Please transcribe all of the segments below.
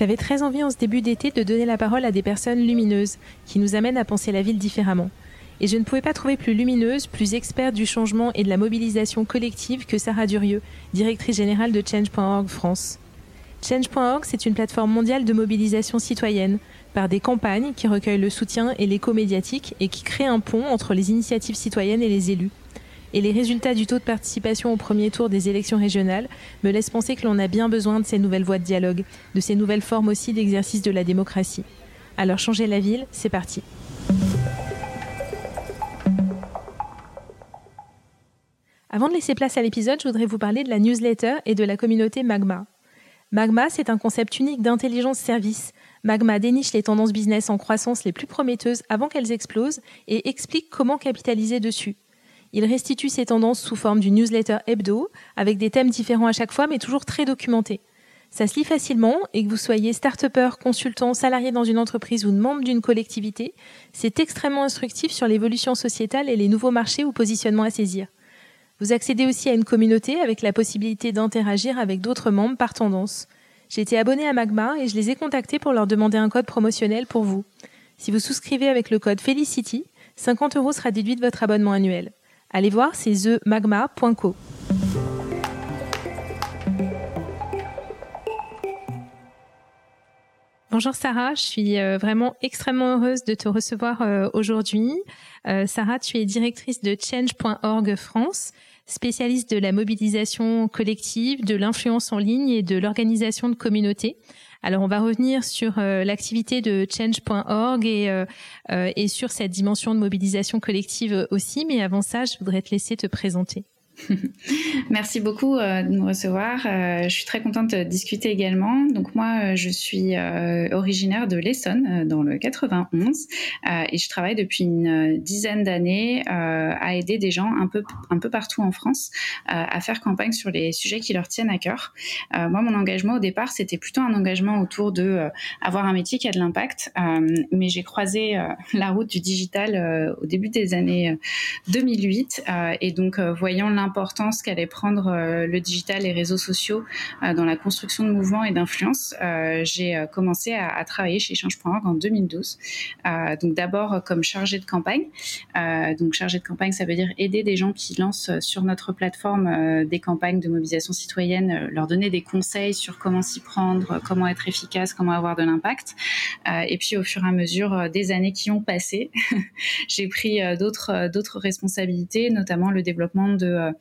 J'avais très envie en ce début d'été de donner la parole à des personnes lumineuses, qui nous amènent à penser la ville différemment. Et je ne pouvais pas trouver plus lumineuse, plus experte du changement et de la mobilisation collective que Sarah Durieux, directrice générale de Change.org France. Change.org, c'est une plateforme mondiale de mobilisation citoyenne, par des campagnes qui recueillent le soutien et l'écho médiatique et qui créent un pont entre les initiatives citoyennes et les élus et les résultats du taux de participation au premier tour des élections régionales me laissent penser que l'on a bien besoin de ces nouvelles voies de dialogue, de ces nouvelles formes aussi d'exercice de la démocratie. Alors changer la ville, c'est parti. Avant de laisser place à l'épisode, je voudrais vous parler de la newsletter et de la communauté Magma. Magma, c'est un concept unique d'intelligence service. Magma déniche les tendances business en croissance les plus prometteuses avant qu'elles explosent et explique comment capitaliser dessus. Il restitue ces tendances sous forme d'une newsletter hebdo, avec des thèmes différents à chaque fois, mais toujours très documentés. Ça se lit facilement et que vous soyez start-upper, consultant, salarié dans une entreprise ou membre d'une collectivité, c'est extrêmement instructif sur l'évolution sociétale et les nouveaux marchés ou positionnements à saisir. Vous accédez aussi à une communauté avec la possibilité d'interagir avec d'autres membres par tendance. J'ai été abonné à Magma et je les ai contactés pour leur demander un code promotionnel pour vous. Si vous souscrivez avec le code Felicity, 50 euros sera déduit de votre abonnement annuel. Allez voir, c'est themagma.co. Bonjour Sarah, je suis euh, vraiment extrêmement heureuse de te recevoir euh, aujourd'hui. Euh, Sarah, tu es directrice de Change.org France, spécialiste de la mobilisation collective, de l'influence en ligne et de l'organisation de communautés. Alors on va revenir sur euh, l'activité de change.org et, euh, euh, et sur cette dimension de mobilisation collective aussi, mais avant ça, je voudrais te laisser te présenter. Merci beaucoup euh, de nous recevoir. Euh, je suis très contente de discuter également. Donc moi, euh, je suis originaire de l'Essonne, dans le 91, et je travaille depuis une dizaine d'années à aider des gens un peu, un peu partout en France à faire campagne sur les sujets qui leur tiennent à cœur. moi, mon engagement au départ, c'était plutôt un engagement autour de avoir un métier qui a de l'impact, mais j'ai croisé la route du digital au début des années 2008, et donc voyant l'impact l'importance qu'allait prendre euh, le digital et les réseaux sociaux euh, dans la construction de mouvements et d'influence, euh, j'ai commencé à, travailler chez Change.org en 2012. donc d'abord comme chargé de campagne. donc chargé de campagne, ça veut dire aider des gens qui lancent sur notre plateforme des campagnes de mobilisation citoyenne, leur donner des conseils sur comment s'y prendre, comment être efficace, comment avoir de l'impact. et puis au fur et à mesure des années qui ont passé, j'ai pris d'autres d'autres responsabilités, notamment le développement de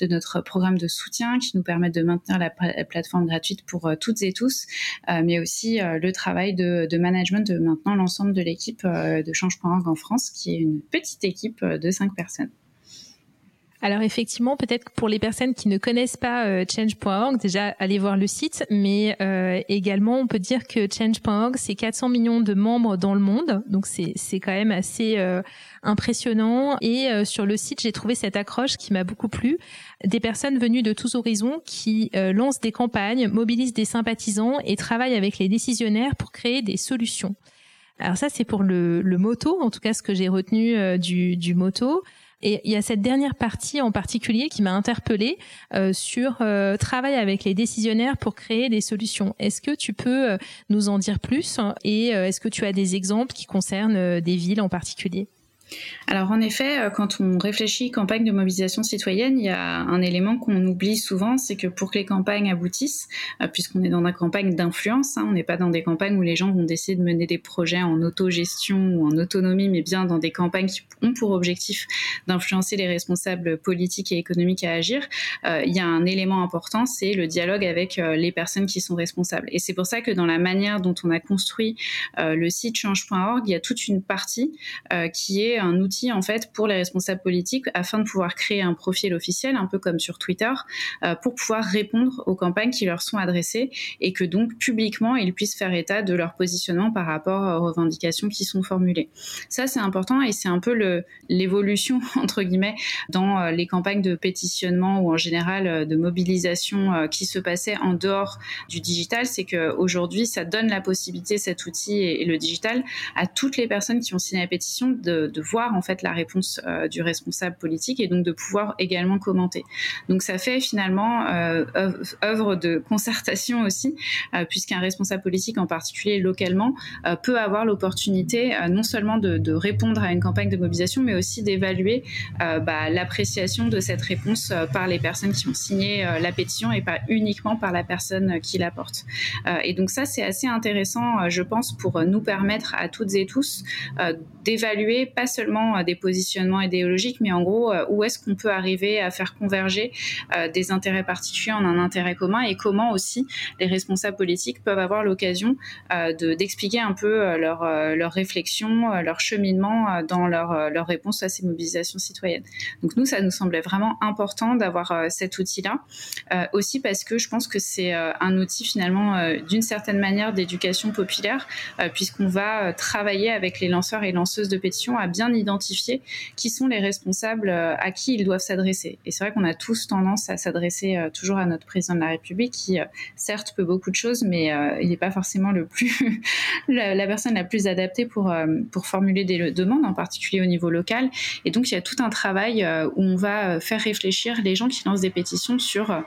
de notre programme de soutien qui nous permet de maintenir la, plateforme gratuite pour euh, toutes et tous, euh, mais aussi euh, le travail de, de, management de maintenant l'ensemble de l'équipe de Change.org en France, qui est une petite équipe de cinq personnes. Alors effectivement, peut-être pour les personnes qui ne connaissent pas euh, change.org, déjà allez voir le site, mais euh, également on peut dire que change.org c'est 400 millions de membres dans le monde, donc c'est quand même assez euh, impressionnant. Et sur le site, j'ai trouvé cette accroche qui m'a beaucoup plu, des personnes venues de tous horizons qui lancent des campagnes, mobilisent des sympathisants et travaillent avec les décisionnaires pour créer des solutions. Alors ça c'est pour le, le moto, en tout cas ce que j'ai retenu du, du moto. Et il y a cette dernière partie en particulier qui m'a interpellée euh, sur euh, travail avec les décisionnaires pour créer des solutions. Est-ce que tu peux euh, nous en dire plus? Et euh, est-ce que tu as des exemples qui concernent des villes en particulier? Alors en effet, euh, quand on réfléchit campagne de mobilisation citoyenne, il y a un élément qu'on oublie souvent, c'est que pour que les campagnes aboutissent, euh, puisqu'on est dans une campagne d'influence, hein, on n'est pas dans des campagnes où les gens vont décider de mener des projets en autogestion ou en autonomie, mais bien dans des campagnes qui ont pour objectif d'influencer les responsables politiques et économiques à agir, euh, il y a un élément important, c'est le dialogue avec les personnes qui sont responsables. Et c'est pour ça que dans la manière dont on a construit le site change.org, il y a toute une partie qui est un outil en fait pour les responsables politiques afin de pouvoir créer un profil officiel, un peu comme sur Twitter, pour pouvoir répondre aux campagnes qui leur sont adressées et que donc publiquement ils puissent faire état de leur positionnement par rapport aux revendications qui sont formulées. Ça c'est important et c'est un peu l'évolution entre guillemets dans les campagnes de pétitionnement ou en général de mobilisation qui se passaient en dehors du digital, c'est qu'aujourd'hui ça donne la possibilité cet outil et, le digital à toutes les personnes qui ont signé la pétition de, voir en fait la réponse euh, du responsable politique et donc de pouvoir également commenter. Donc ça fait finalement euh, œuvre de concertation aussi, euh, puisqu'un responsable politique en particulier localement peut avoir l'opportunité non seulement de, répondre à une campagne de mobilisation, mais aussi d'évaluer bah, l'appréciation de cette réponse par les personnes qui ont signé la pétition et pas uniquement par la personne qui la porte. et donc ça c'est assez intéressant, je pense, pour nous permettre à toutes et tous d'évaluer pas seulement euh, des positionnements idéologiques, mais en gros euh, où est-ce qu'on peut arriver à faire converger des intérêts particuliers en un intérêt commun et comment aussi les responsables politiques peuvent avoir l'occasion d'expliquer un peu leur, leur réflexion, leur cheminement dans leur, leur réponse à ces mobilisations citoyennes. Donc nous, ça nous semblait vraiment important d'avoir cet outil-là, aussi parce que je pense que c'est un outil finalement d'une certaine manière d'éducation populaire, puisqu'on va travailler avec les lanceurs et lanceuses de pétitions à bien identifier qui sont les responsables euh, à qui ils doivent s'adresser. Et c'est vrai qu'on a tous tendance à s'adresser euh, toujours à notre président de la République qui, euh, certes, peut beaucoup de choses, mais il n'est pas forcément le plus la, personne la plus adaptée pour, pour formuler des demandes, en particulier au niveau local. Et donc, il y a tout un travail où on va faire réfléchir les gens qui lancent des pétitions sur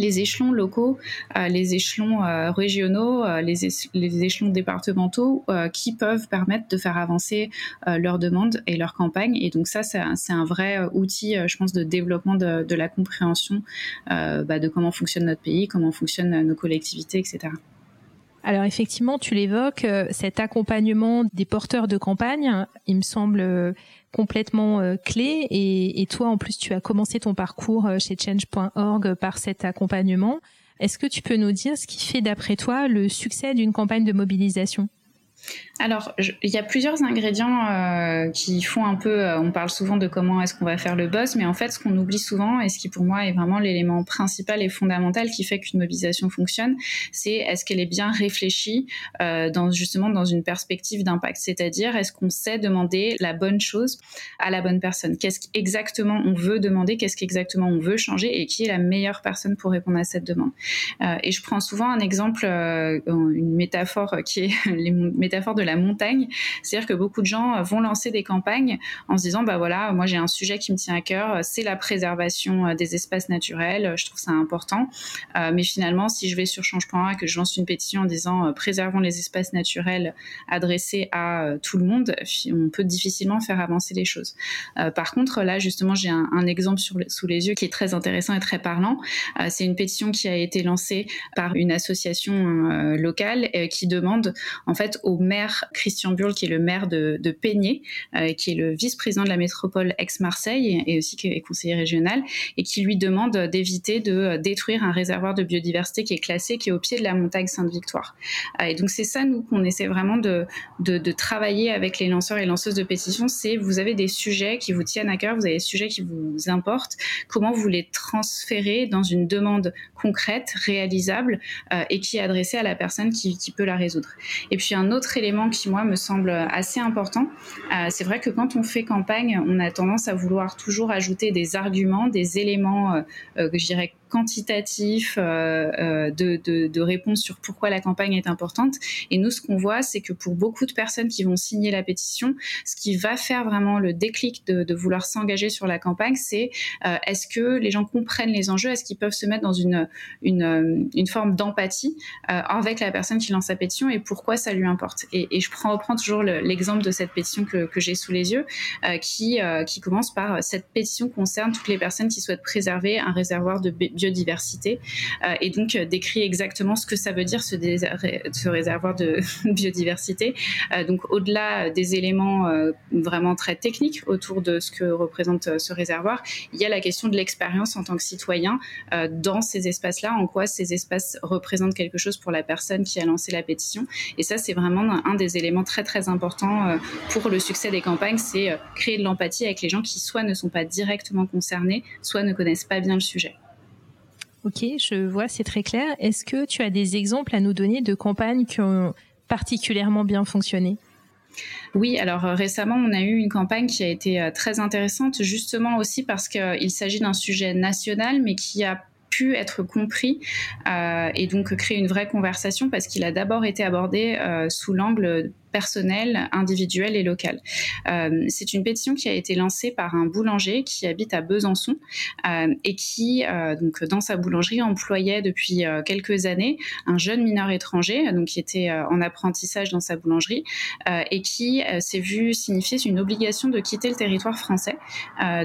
les échelons locaux, euh, les échelons euh, régionaux, euh, les, échelons départementaux qui peuvent permettre de faire avancer leurs demandes et leurs campagnes. Et donc ça, c'est un, vrai outil, je pense, de développement de, la compréhension bah, de comment fonctionne notre pays, comment fonctionnent nos collectivités, etc. Alors effectivement, tu l'évoques, cet accompagnement des porteurs de campagne, il me semble complètement euh, clé. Et, toi, en plus, tu as commencé ton parcours euh, chez change.org par cet accompagnement. Est-ce que tu peux nous dire ce qui fait, d'après toi, le succès d'une campagne de mobilisation? Alors, il y a plusieurs ingrédients euh, qui font un peu. Euh, on parle souvent de comment est-ce qu'on va faire le buzz, mais en fait, ce qu'on oublie souvent et ce qui pour moi est vraiment l'élément principal et fondamental qui fait qu'une mobilisation fonctionne, c'est est-ce qu'elle est bien réfléchie euh, dans justement dans une perspective d'impact. C'est-à-dire, est-ce qu'on sait demander la bonne chose à la bonne personne? Qu'est-ce qu'exactement on veut demander? Qu'est-ce qu'exactement on veut changer? Et qui est la meilleure personne pour répondre à cette demande? Et je prends souvent un exemple, une métaphore qui est les de la montagne. C'est-à-dire que beaucoup de gens vont lancer des campagnes en se disant, bah voilà, moi j'ai un sujet qui me tient à cœur, c'est la préservation euh, des espaces naturels, je trouve ça important. Euh, mais finalement, si je vais sur Change.org et que je lance une pétition en disant, euh, préservons les espaces naturels adressés à tout le monde, on peut difficilement faire avancer les choses. par contre, là, justement, j'ai un, exemple sous les yeux qui est très intéressant et très parlant. c'est une pétition qui a été lancée par une association locale qui demande en fait aux maires Christian Burle, qui est le maire de, de Peigné, euh, qui est le vice-président de la métropole ex-Marseille et aussi qui est conseiller régional, et qui lui demande d'éviter de euh, détruire un réservoir de biodiversité qui est classé, qui est au pied de la montagne Sainte-Victoire. Euh, et donc c'est ça, nous, qu'on essaie vraiment de, travailler avec les lanceurs et lanceuses de pétitions, c'est vous avez des sujets qui vous tiennent à cœur, vous avez des sujets qui vous importent, comment vous les transférez dans une demande concrète, réalisable et qui est adressée à la personne qui peut la résoudre. Et puis un autre élément qui, moi, me semble assez important. Euh, c'est vrai que quand on fait campagne, on a tendance à vouloir toujours ajouter des arguments, des éléments, euh, euh, que je dirais, quantitatif euh, euh, de, de, réponses sur pourquoi la campagne est importante. Et nous, ce qu'on voit, c'est que pour beaucoup de personnes qui vont signer la pétition, ce qui va faire vraiment le déclic de, vouloir s'engager sur la campagne, c'est euh, est-ce que les gens comprennent les enjeux, est-ce qu'ils peuvent se mettre dans une, une, une forme d'empathie avec la personne qui lance sa pétition et pourquoi ça lui importe? Et, et je prends, reprends toujours l'exemple de cette pétition que, que j'ai sous les yeux, qui, qui commence par cette pétition concerne toutes les personnes qui souhaitent préserver un réservoir de biodiversité et donc décrit exactement ce que ça veut dire ce, réservoir de biodiversité. donc au-delà des éléments vraiment très techniques autour de ce que représente ce réservoir, il y a la question de l'expérience en tant que citoyen dans ces espaces-là, en quoi ces espaces représentent quelque chose pour la personne qui a lancé la pétition. Et ça, c'est vraiment un des éléments très très importants pour le succès des campagnes, c'est créer de l'empathie avec les gens qui soit ne sont pas directement concernés, soit ne connaissent pas bien le sujet. Ok, je vois, c'est très clair. Est-ce que tu as des exemples à nous donner de campagnes qui ont particulièrement bien fonctionné? Oui, alors euh, récemment, on a eu une campagne qui a été euh, très intéressante, justement aussi parce qu'il s'agit d'un sujet national, mais qui a pu être compris euh, et donc créer une vraie conversation parce qu'il a d'abord été abordé sous l'angle personnel, individuel et local. Euh, c'est une pétition qui a été lancée par un boulanger qui habite à Besançon euh, et qui, euh, donc, dans sa boulangerie, employait depuis quelques années un jeune mineur étranger, donc qui était en apprentissage dans sa boulangerie et qui s'est vu signifier une obligation de quitter le territoire français,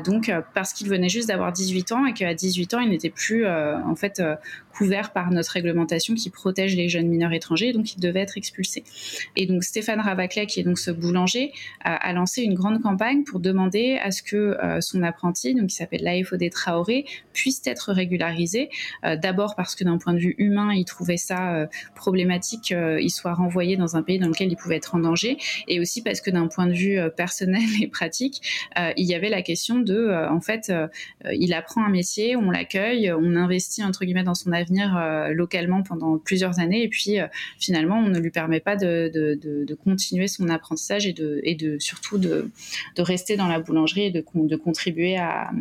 donc parce qu'il venait juste d'avoir 18 ans et qu'à 18 ans, il n'était plus en fait couvert par notre réglementation qui protège les jeunes mineurs étrangers, donc il devait être expulsé. Et donc Stéphane Ravaclet, qui est donc ce boulanger, a, lancé une grande campagne pour demander à ce que euh, son apprenti, donc qui s'appelle l'AFOD Traoré, puisse être régularisé. Euh, d'abord parce que d'un point de vue humain, il trouvait ça euh, problématique qu'il soit renvoyé dans un pays dans lequel il pouvait être en danger, et aussi parce que d'un point de vue personnel et pratique, il y avait la question de, en fait, il apprend un métier, on l'accueille, on investit entre guillemets dans son avenir venir localement pendant plusieurs années et puis finalement on ne lui permet pas de, de, continuer son apprentissage et de, et de surtout de, de rester dans la boulangerie et de, de contribuer à,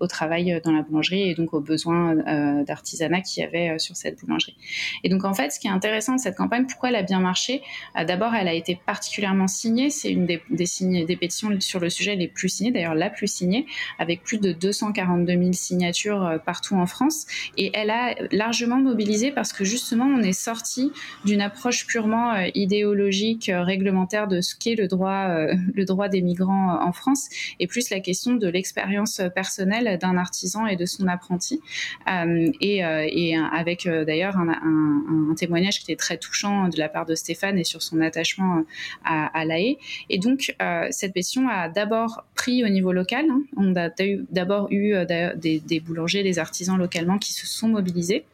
au travail dans la boulangerie et donc aux besoins euh, d'artisanat qu'il y avait sur cette boulangerie. Et donc en fait ce qui est intéressant de cette campagne, pourquoi elle a bien marché D'abord elle a été particulièrement signée, c'est une des, des, signes, des pétitions sur le sujet les plus signées, d'ailleurs la plus signée, avec plus de 242 000 signatures partout en France et elle a largement mobilisé parce que justement, on est sorti d'une approche purement euh, idéologique, euh, réglementaire de ce qu'est le droit, euh, le droit des migrants en France, et plus la question de l'expérience personnelle d'un artisan et de son apprenti. et, et, avec d'ailleurs un, témoignage qui était très touchant de la part de Stéphane et sur son attachement à, à l'AE. Et donc, cette pétition a d'abord pris au niveau local. Hein. On a d'abord eu des, des boulangers, des artisans localement qui se sont mobilisés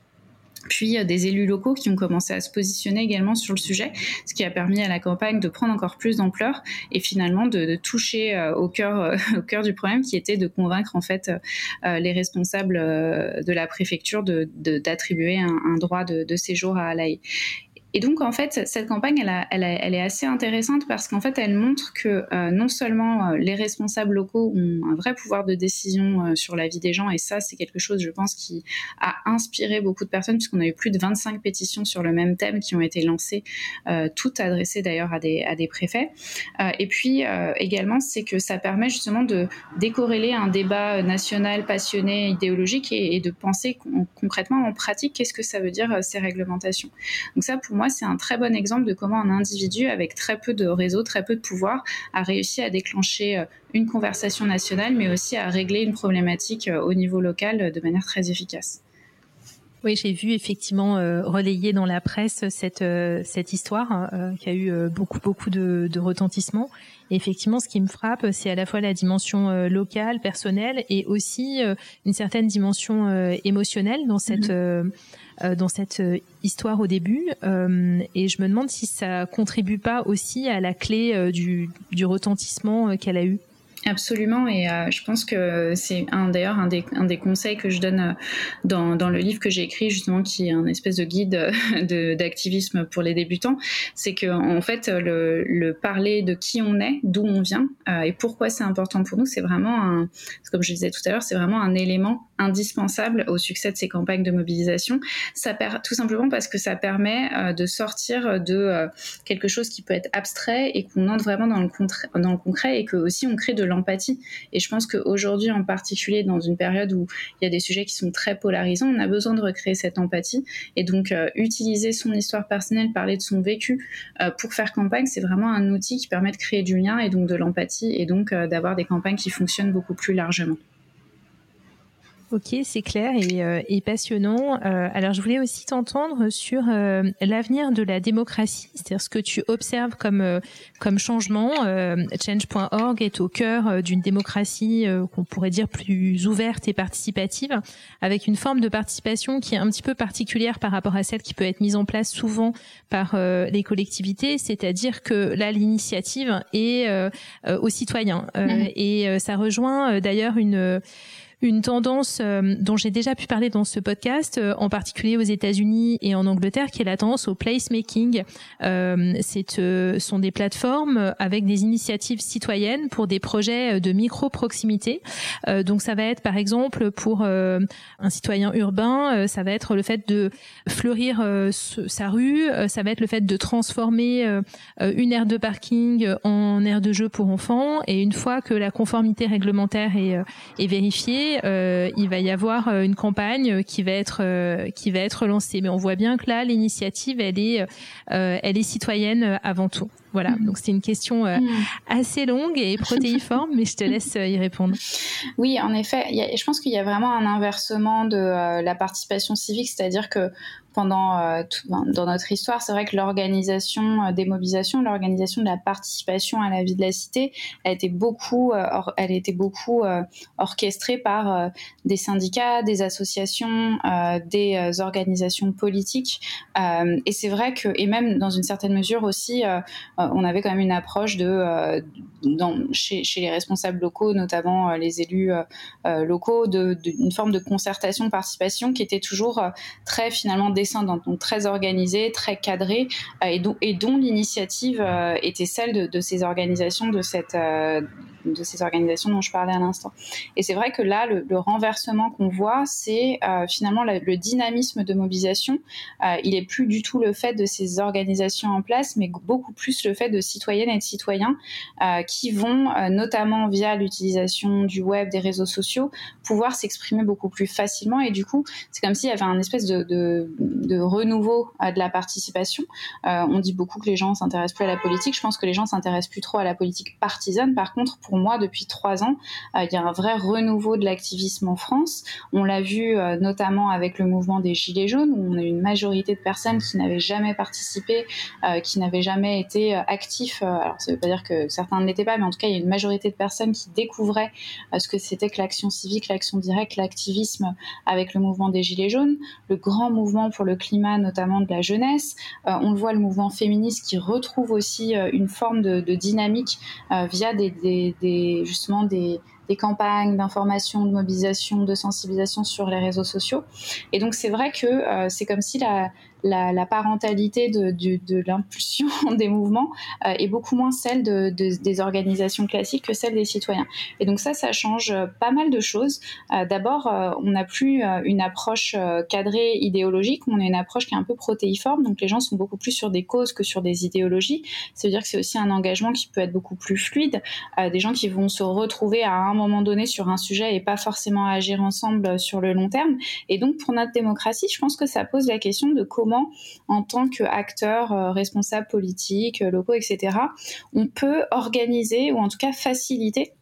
puis des élus locaux qui ont commencé à se positionner également sur le sujet, ce qui a permis à la campagne de prendre encore plus d'ampleur et finalement de, toucher euh, au cœur euh, au cœur du problème qui était de convaincre en fait euh, les responsables de la préfecture d'attribuer un, un, droit de, de séjour à Alaï. Et donc, en fait, cette campagne, elle, est assez intéressante parce qu'en fait, elle montre que euh, non seulement euh, les responsables locaux ont un vrai pouvoir de décision euh, sur la vie des gens, et ça, c'est quelque chose, je pense, qui a inspiré beaucoup de personnes, puisqu'on a eu plus de 25 pétitions sur le même thème qui ont été lancées, toutes adressées d'ailleurs à des, préfets. et puis, également, c'est que ça permet justement de décorréler un débat national passionné, idéologique, et, et de penser concrètement en pratique qu'est-ce que ça veut dire ces réglementations. Donc ça, pour moi, c'est un très bon exemple de comment un individu avec très peu de réseau, très peu de pouvoir, a réussi à déclencher euh, une conversation nationale, mais aussi à régler une problématique euh, au niveau local euh, de manière très efficace. Oui, j'ai vu effectivement relayer dans la presse cette cette histoire hein, qui a eu beaucoup beaucoup de, de retentissement. Et effectivement, ce qui me frappe, c'est à la fois la dimension locale, personnelle, et aussi une certaine dimension émotionnelle dans cette. Euh, dans cette euh, histoire au début. Euh, et je me demande si ça contribue pas aussi à la clé du, du retentissement qu'elle a eu. Absolument, et euh, je pense que c'est d'ailleurs un des, conseils que je donne euh, dans, le livre que j'ai écrit justement, qui est un espèce de guide d'activisme pour les débutants, c'est que en fait le, le, parler de qui on est, d'où on vient euh, et pourquoi c'est important pour nous, c'est vraiment un, comme je disais tout à l'heure, c'est vraiment un élément indispensable au succès de ces campagnes de mobilisation. Ça tout simplement parce que ça permet de sortir de quelque chose qui peut être abstrait et qu'on entre vraiment dans le, dans le concret et que aussi on crée de Et je pense qu'aujourd'hui, en particulier dans une période où il y a des sujets qui sont très polarisants, on a besoin de recréer cette empathie. Et donc, euh, utiliser son histoire personnelle, parler de son vécu euh, pour faire campagne, c'est vraiment un outil qui permet de créer du lien et donc de l'empathie et donc euh, d'avoir des campagnes qui fonctionnent beaucoup plus largement. Ok, c'est clair et, euh, passionnant. Euh, alors, je voulais aussi t'entendre sur euh, l'avenir de la démocratie, c'est-à-dire ce que tu observes comme comme changement. Change.org est au cœur d'une démocratie qu'on pourrait dire plus ouverte et participative, avec une forme de participation qui est un petit peu particulière par rapport à celle qui peut être mise en place souvent par les collectivités, c'est-à-dire que là, l'initiative est aux citoyens mm-hmm. et ça rejoint d'ailleurs une une tendance euh, dont j'ai déjà pu parler dans ce podcast, euh, en particulier aux États-Unis et en Angleterre, qui est la tendance au placemaking. Euh, c'est euh, sont des plateformes avec des initiatives citoyennes pour des projets de micro proximité. donc ça va être par exemple pour un citoyen urbain, ça va être le fait de fleurir sa rue, ça va être le fait de transformer une aire de parking en aire de jeu pour enfants. Et une fois que la conformité réglementaire est, est vérifiée euh, il va y avoir euh, une campagne qui va être euh, qui va être lancée. Mais on voit bien que là, l'initiative, elle est elle est citoyenne avant tout. Voilà, donc c'est une question mm. assez longue et protéiforme, mais je te laisse y répondre. Oui, en effet, je pense qu'il y a vraiment un inversement de la participation civique, c'est-à-dire que pendant euh, ben, dans notre histoire, c'est vrai que l'organisation euh, des mobilisations, l'organisation de la participation à la vie de la cité, a été beaucoup, euh, elle a été beaucoup orchestrée par des syndicats, des associations, des organisations politiques. et c'est vrai que, et même dans une certaine mesure aussi, on avait quand même une approche de, dans, chez, les responsables locaux, notamment les élus locaux, d'une forme de concertation, participation qui était toujours très finalement descendante, donc très organisée, très cadrée, euh, et, dont, l'initiative euh, était celle de, de, ces organisations, de cette euh, de ces organisations dont je parlais à l'instant. Et c'est vrai que là, le, renversement qu'on voit, c'est euh, finalement le dynamisme de mobilisation. Euh, il est plus du tout le fait de ces organisations en place, mais beaucoup plus le fait de citoyennes et de citoyens euh, qui vont, notamment via l'utilisation du web, des réseaux sociaux, pouvoir s'exprimer beaucoup plus facilement. Et du coup, c'est comme s'il y avait un espèce de, renouveau de la participation. on dit beaucoup que les gens s'intéressent plus à la politique. Je pense que les gens s'intéressent plus trop à la politique partisane. Par contre, pour moi, depuis trois ans, euh, il y a un vrai renouveau de l'activisme en France. On l'a vu euh, notamment avec le mouvement des Gilets jaunes, où on a une majorité de personnes qui n'avaient jamais participé, euh, qui n'avaient jamais été actifs. alors, ça ne veut pas dire que certains ne l'étaient pas, mais en tout cas, il y a une majorité de personnes qui découvraient ce que c'était que l'action civique, l'action directe, l'activisme avec le mouvement des Gilets jaunes, le grand mouvement pour le climat, notamment de la jeunesse. on le voit, le mouvement féministe qui retrouve aussi une forme de, dynamique via des, justement des, campagnes d'information, de mobilisation, de sensibilisation sur les réseaux sociaux. Et donc c'est vrai que euh, c'est comme si la, la, parentalité de, l'impulsion des mouvements euh, est beaucoup moins celle de, des organisations classiques que celle des citoyens. Et donc ça, ça change pas mal de choses. Euh, d'abord, euh, on n'a plus une approche cadrée idéologique, on a une approche qui est un peu protéiforme, donc les gens sont beaucoup plus sur des causes que sur des idéologies. Ça veut dire que c'est aussi un engagement qui peut être beaucoup plus fluide, des gens qui vont se retrouver à un moment donné sur un sujet et pas forcément agir ensemble sur le long terme. Et donc pour notre démocratie, je pense que ça pose la question de comment en tant qu'acteur euh, responsable politique, euh, locaux, etc., on peut organiser ou en tout cas faciliter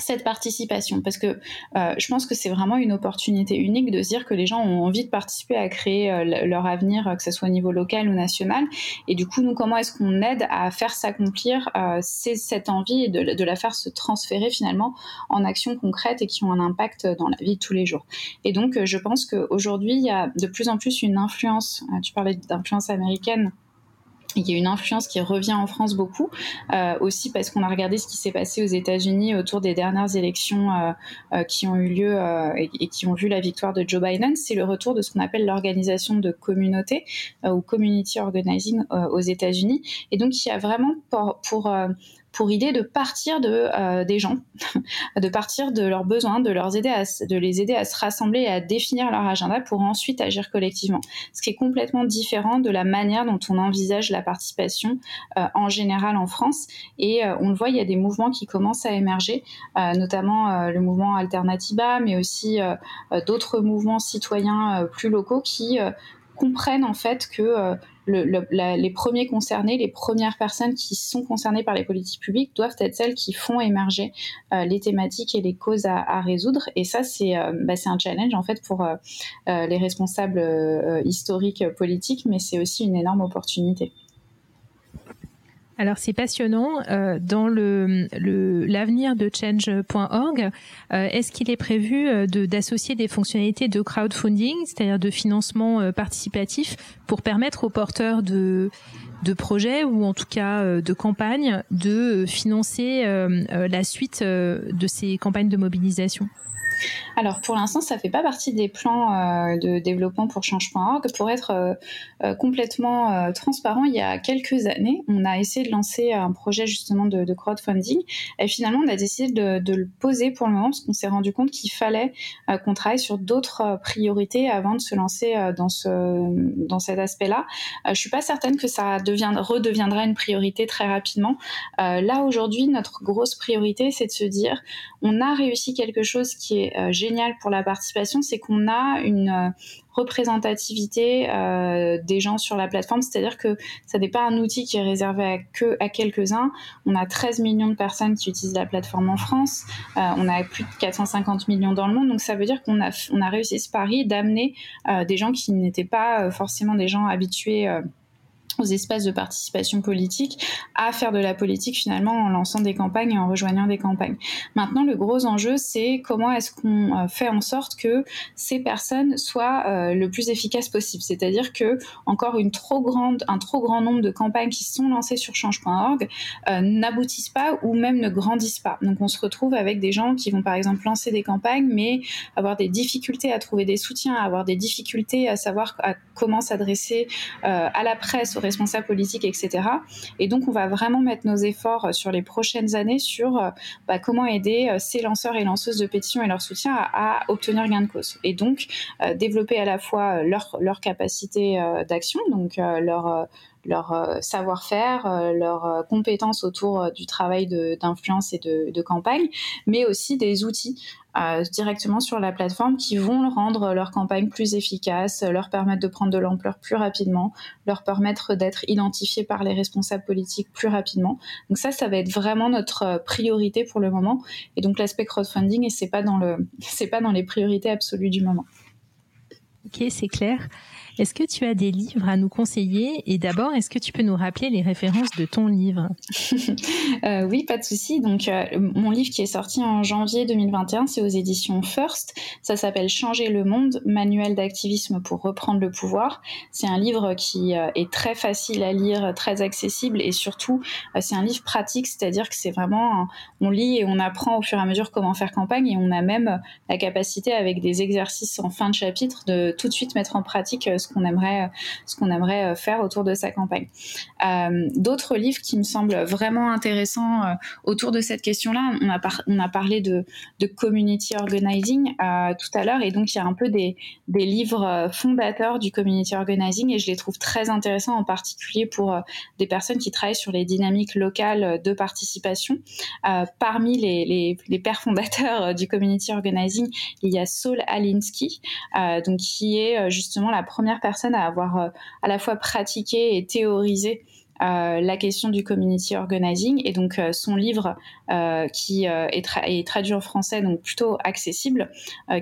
cette participation parce que euh, je pense que c'est vraiment une opportunité unique de se dire que les gens ont envie de participer à créer leur avenir, que ce soit au niveau local ou national. Et du coup, nous, comment est-ce qu'on aide à faire s'accomplir cette envie et de, de, la faire se transférer finalement en actions concrètes et qui ont un impact dans la vie de tous les jours. Et donc, je pense qu'aujourd'hui, il y a de plus en plus une influence, tu parlais d'influence américaine, il y a une influence qui revient en France beaucoup, euh, aussi parce qu'on a regardé ce qui s'est passé aux États-Unis autour des dernières élections euh, euh, qui ont eu lieu et, et, qui ont vu la victoire de Joe Biden. C'est le retour de ce qu'on appelle l'organisation de communauté ou community organizing aux États-Unis. Et donc il y a vraiment pour, pour pour idée de partir de euh, des gens, de partir de leurs besoins, de les aider à se rassembler et à définir leur agenda pour ensuite agir collectivement. Ce qui est complètement différent de la manière dont on envisage la participation euh, en général en France. Et euh, on le voit, il y a des mouvements qui commencent à émerger, notamment le mouvement Alternativa, mais aussi d'autres mouvements citoyens plus locaux qui comprennent en fait que les premiers concernés, les premières personnes qui sont concernées par les politiques publiques doivent être celles qui font émerger les thématiques et les causes à, résoudre. Et ça, c'est bah, un challenge en fait pour les responsables historiques politiques, mais c'est aussi une énorme opportunité. Alors c'est passionnant. Euh, dans l'avenir de change.org, euh, est-ce qu'il est prévu euh, d'associer des fonctionnalités de crowdfunding, c'est-à-dire de financement participatif, pour permettre aux porteurs de de projets ou en tout cas de campagnes de financer la suite de ces campagnes de mobilisation? Alors pour l'instant, ça fait pas partie des plans euh, de développement pour change.org. Pour être euh, euh, complètement transparent, il y a quelques années, on a essayé de lancer un projet justement de, crowdfunding et finalement on a décidé de, le poser pour le moment parce qu'on s'est rendu compte qu'il fallait qu'on travaille sur d'autres priorités avant de se lancer dans ce dans cet aspect-là. je suis pas certaine que ça redeviendra une priorité très rapidement. là aujourd'hui, notre grosse priorité, c'est de se dire on a réussi quelque chose qui est euh, génial pour la participation, c'est qu'on a une euh, représentativité euh, des gens sur la plateforme, c'est-à-dire que ça n'est pas un outil qui est réservé à que à quelques-uns. On a 13 millions de personnes qui utilisent la plateforme en France, on a plus de 450 millions dans le monde, donc ça veut dire qu'on a on a réussi ce pari d'amener des gens qui n'étaient pas forcément des gens habitués aux espaces de participation politique à faire de la politique finalement en lançant des campagnes et en rejoignant des campagnes. Maintenant, le gros enjeu, c'est comment est-ce qu'on euh, fait en sorte que ces personnes soient euh, le plus efficaces possible. C'est-à-dire que encore une trop grande, un trop grand nombre de campagnes qui sont lancées sur change.org euh, n'aboutissent pas ou même ne grandissent pas. Donc on se retrouve avec des gens qui vont par exemple lancer des campagnes, mais avoir des difficultés à trouver des soutiens, avoir des difficultés à savoir comment s'adresser à la presse, aux responsables politiques, etc. Et donc, on va vraiment mettre nos efforts euh, sur les prochaines années sur euh, bah, comment aider euh, ces lanceurs et lanceuses de pétitions et leur soutien à, obtenir gain de cause. Et donc, développer à la fois leur, leur capacité d'action, donc leur leur savoir-faire, leurs compétences autour du travail d'influence et de, de, campagne, mais aussi des outils directement sur la plateforme qui vont rendre leur campagne plus efficace, leur permettre de prendre de l'ampleur plus rapidement, leur permettre d'être identifiés par les responsables politiques plus rapidement. Donc ça, ça va être vraiment notre euh, priorité pour le moment. Et donc l'aspect crowdfunding, et c'est pas dans le, c'est pas dans les priorités absolues du moment. Ok, c'est clair. Est-ce que tu as des livres à nous conseiller? Et d'abord, est-ce que tu peux nous rappeler les références de ton livre? Euh, Oui, pas de souci. Donc, euh, mon livre qui est sorti en janvier 2021, c'est aux éditions First. Ça s'appelle Changer le monde, manuel d'activisme pour reprendre le pouvoir. C'est un livre qui euh, est très facile à lire, très accessible et surtout, c'est un livre pratique, c'est-à-dire que c'est vraiment, on lit et on apprend au fur et à mesure comment faire campagne et on a même la capacité avec des exercices en fin de chapitre de tout de suite mettre en pratique ce qu'on aimerait, ce qu'on aimerait euh, faire autour de sa campagne. Euh, d'autres livres qui me semblent vraiment intéressants euh, autour de cette question-là, on a, on a parlé de, community organizing tout à l'heure, et donc il y a un peu des, des livres fondateurs du community organizing, et je les trouve très intéressants, en particulier pour des personnes qui travaillent sur les dynamiques locales de participation. parmi les, les, les, pères fondateurs du community organizing, il y a Saul Alinsky, donc qui est justement la première personne à avoir euh, à la fois pratiqué et théorisé euh, la question du community organizing. Et donc euh, son livre qui est, traduit en français donc plutôt accessible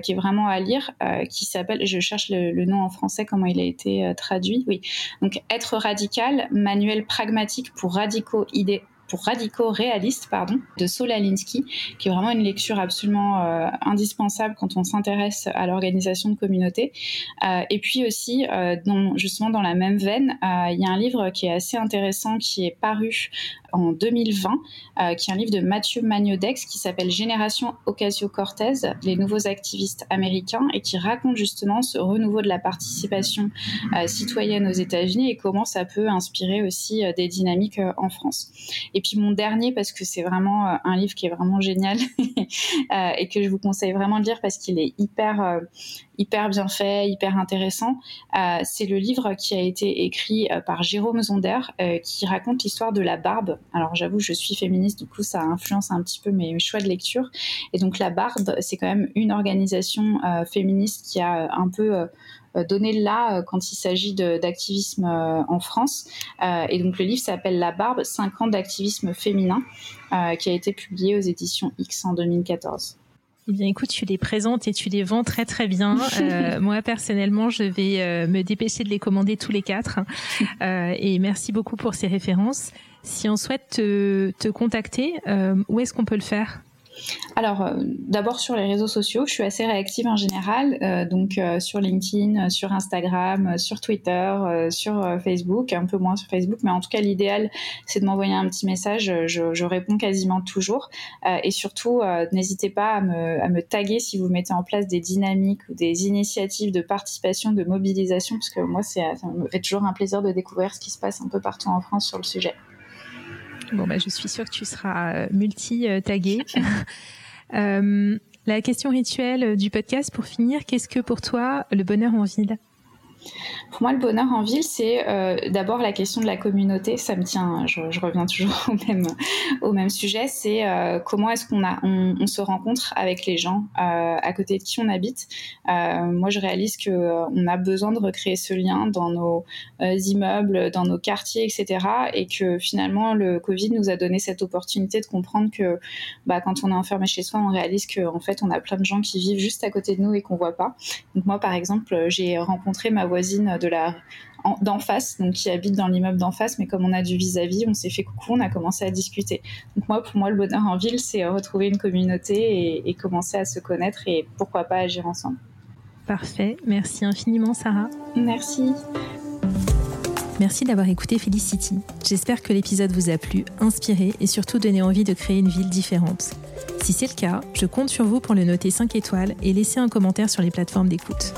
qui est vraiment à lire qui s'appelle je cherche le, le, nom en français comment il a été traduit oui. Donc être radical manuel pragmatique pour radicaux idées pour radicaux réalistes, pardon, de Solalinsky, qui est vraiment une lecture absolument euh, indispensable quand on s'intéresse à l'organisation de communautés. Euh, et puis aussi, euh, justement dans la même veine, il y a un livre qui est assez intéressant qui est paru en 2020, euh, qui est un livre de Mathieu Magnodex qui s'appelle Génération Ocasio-Cortez, les nouveaux activistes américains, et qui raconte justement ce renouveau de la participation citoyenne aux États-Unis et comment ça peut inspirer aussi des dynamiques en France. Puis mon dernier, parce que c'est vraiment un livre qui est vraiment génial et que je vous conseille vraiment de lire parce qu'il est hyper hyper bien fait, hyper intéressant. Euh, c'est le livre qui a été écrit euh, par Jérôme Zonder, euh, qui raconte l'histoire de la barbe. Alors j'avoue, je suis féministe, du coup ça influence un petit peu mes choix de lecture. Et donc la barbe, c'est quand même une organisation féministe qui a un peu donner là quand il s'agit d'activisme en France. et donc le livre s'appelle La Barbe, 5 ans d'activisme féminin, qui a été publié aux éditions X en 2014. Eh bien, écoute, tu les présentes et tu les vends très très bien. Euh, moi, personnellement, je vais euh, me dépêcher de les commander tous les quatre. Euh, et merci beaucoup pour ces références. Si on souhaite te, te contacter, où est-ce qu'on peut le faire? Alors, euh, d'abord sur les réseaux sociaux, je suis assez réactive en général, euh, donc euh, sur LinkedIn, sur Instagram, sur Twitter, sur Facebook, un peu moins sur Facebook, mais en tout cas l'idéal c'est de m'envoyer un petit message, je, réponds quasiment toujours, et surtout n'hésitez pas à me, à me, taguer si vous mettez en place des dynamiques ou des initiatives de participation, de mobilisation, parce que moi ça me fait toujours un plaisir de découvrir ce qui se passe un peu partout en France sur le sujet. Bon, bah, je suis sûre que tu seras euh, multi-tagué. euh, la question rituelle du podcast pour finir, qu'est-ce que pour toi le bonheur en ville? Pour moi, le bonheur en ville, c'est euh, d'abord la question de la communauté. Ça me tient, je, reviens toujours au même, au même sujet. C'est euh, comment est-ce qu'on on, se rencontre avec les gens euh, à côté de qui on habite. moi, je réalise que on a besoin de recréer ce lien dans nos immeubles, dans nos quartiers, etc. Et que finalement, le Covid nous a donné cette opportunité de comprendre que, bah, quand on est enfermé chez soi, on réalise qu'en fait, on a plein de gens qui vivent juste à côté de nous et qu'on voit pas. Donc moi, par exemple, j'ai rencontré ma voisine de la d'en face, donc qui habite dans l'immeuble d'en face, mais comme on a du vis-à-vis, on s'est fait coucou, on a commencé à discuter. Donc moi, pour moi, le bonheur en ville, c'est retrouver une communauté et, commencer à se connaître et pourquoi pas agir ensemble. Parfait, merci infiniment Sarah. Merci. Merci d'avoir écouté Felicity. J'espère que l'épisode vous a plu, inspiré et surtout donné envie de créer une ville différente. Si c'est le cas, je compte sur vous pour le noter 5 étoiles et laisser un commentaire sur les plateformes d'écoute.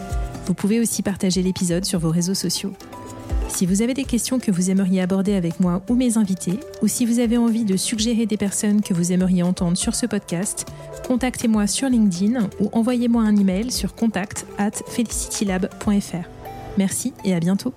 Vous pouvez aussi partager l'épisode sur vos réseaux sociaux. Si vous avez des questions que vous aimeriez aborder avec moi ou mes invités, ou si vous avez envie de suggérer des personnes que vous aimeriez entendre sur ce podcast, contactez-moi sur LinkedIn ou envoyez-moi un email sur contact at felicitylab.fr. Merci et à bientôt.